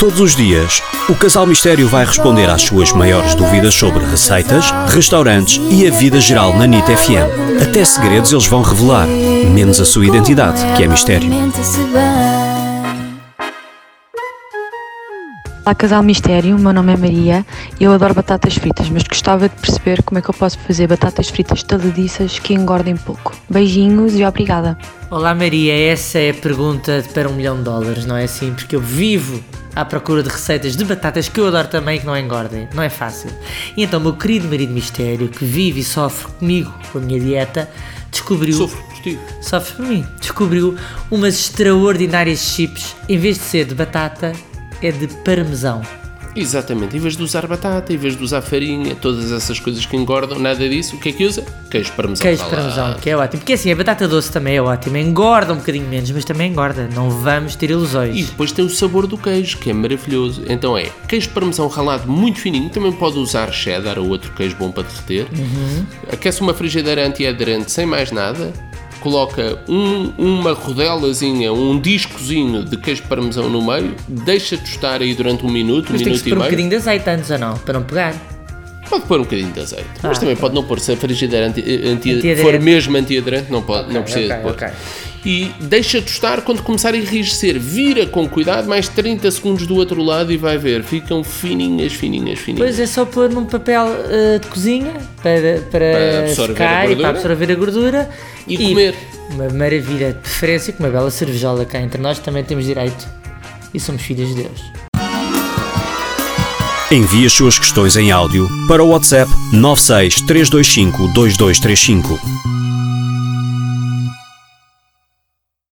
Todos os dias, o Casal Mistério vai responder às suas maiores dúvidas sobre receitas, restaurantes e a vida geral na NIT FM. Até segredos eles vão revelar, menos a sua identidade, que é mistério. Olá Casal Mistério, o meu nome é Maria e eu adoro batatas fritas, mas gostava de perceber como é que eu posso fazer batatas fritas taladiças que engordem pouco. Beijinhos e obrigada. Olá Maria, essa é a pergunta para um milhão de dólares, não é assim? Porque eu vivo à procura de receitas de batatas que eu adoro também que não engordem. Não é fácil. E então, meu querido marido mistério, que vive e sofre comigo com a minha dieta, descobriu. Sofro contigo. Sofre por mim. Descobriu umas extraordinárias chips, em vez de ser de batata, é de parmesão. Exatamente, em vez de usar batata, em vez de usar farinha, todas essas coisas que engordam, nada disso, o que é que usa? Queijo parmesão. Queijo ralado. parmesão, que é ótimo. Porque assim, a batata doce também é ótima. Engorda um bocadinho menos, mas também engorda. Não vamos ter ilusões. E depois tem o sabor do queijo, que é maravilhoso. Então é queijo parmesão ralado muito fininho, também pode usar cheddar ou outro queijo bom para derreter. Uhum. Aquece uma frigideira antiaderente sem mais nada. Coloca um- uma rodelazinha, um discozinho de queijo parmesão no meio, deixa tostar aí durante um minuto, um Mas tem que minuto e pôr um meio. bocadinho de azeite antes ou não? Para não pegar. Pode pôr um bocadinho de azeite, mas Ah, também ok. pode não pôr. Se a frigideira anti, anti, Antiaderente. for mesmo antiaderente, não, pode, não precisa ok, de pôr. ok. E deixa tostar quando começar a enrijecer. Vira com cuidado, mais 30 segundos do outro lado e vai ver. Ficam fininhas, fininhas, fininhas. Depois é só pôr num papel eh, de cozinha para, para, Para absorver secar a e gordura. para absorver a gordura E comer. Uma maravilha, de preferência com uma bela cervejola cá entre nós também temos direito e somos filhos de Deus. Envie as suas questões em áudio para o WhatsApp 96 325 2235.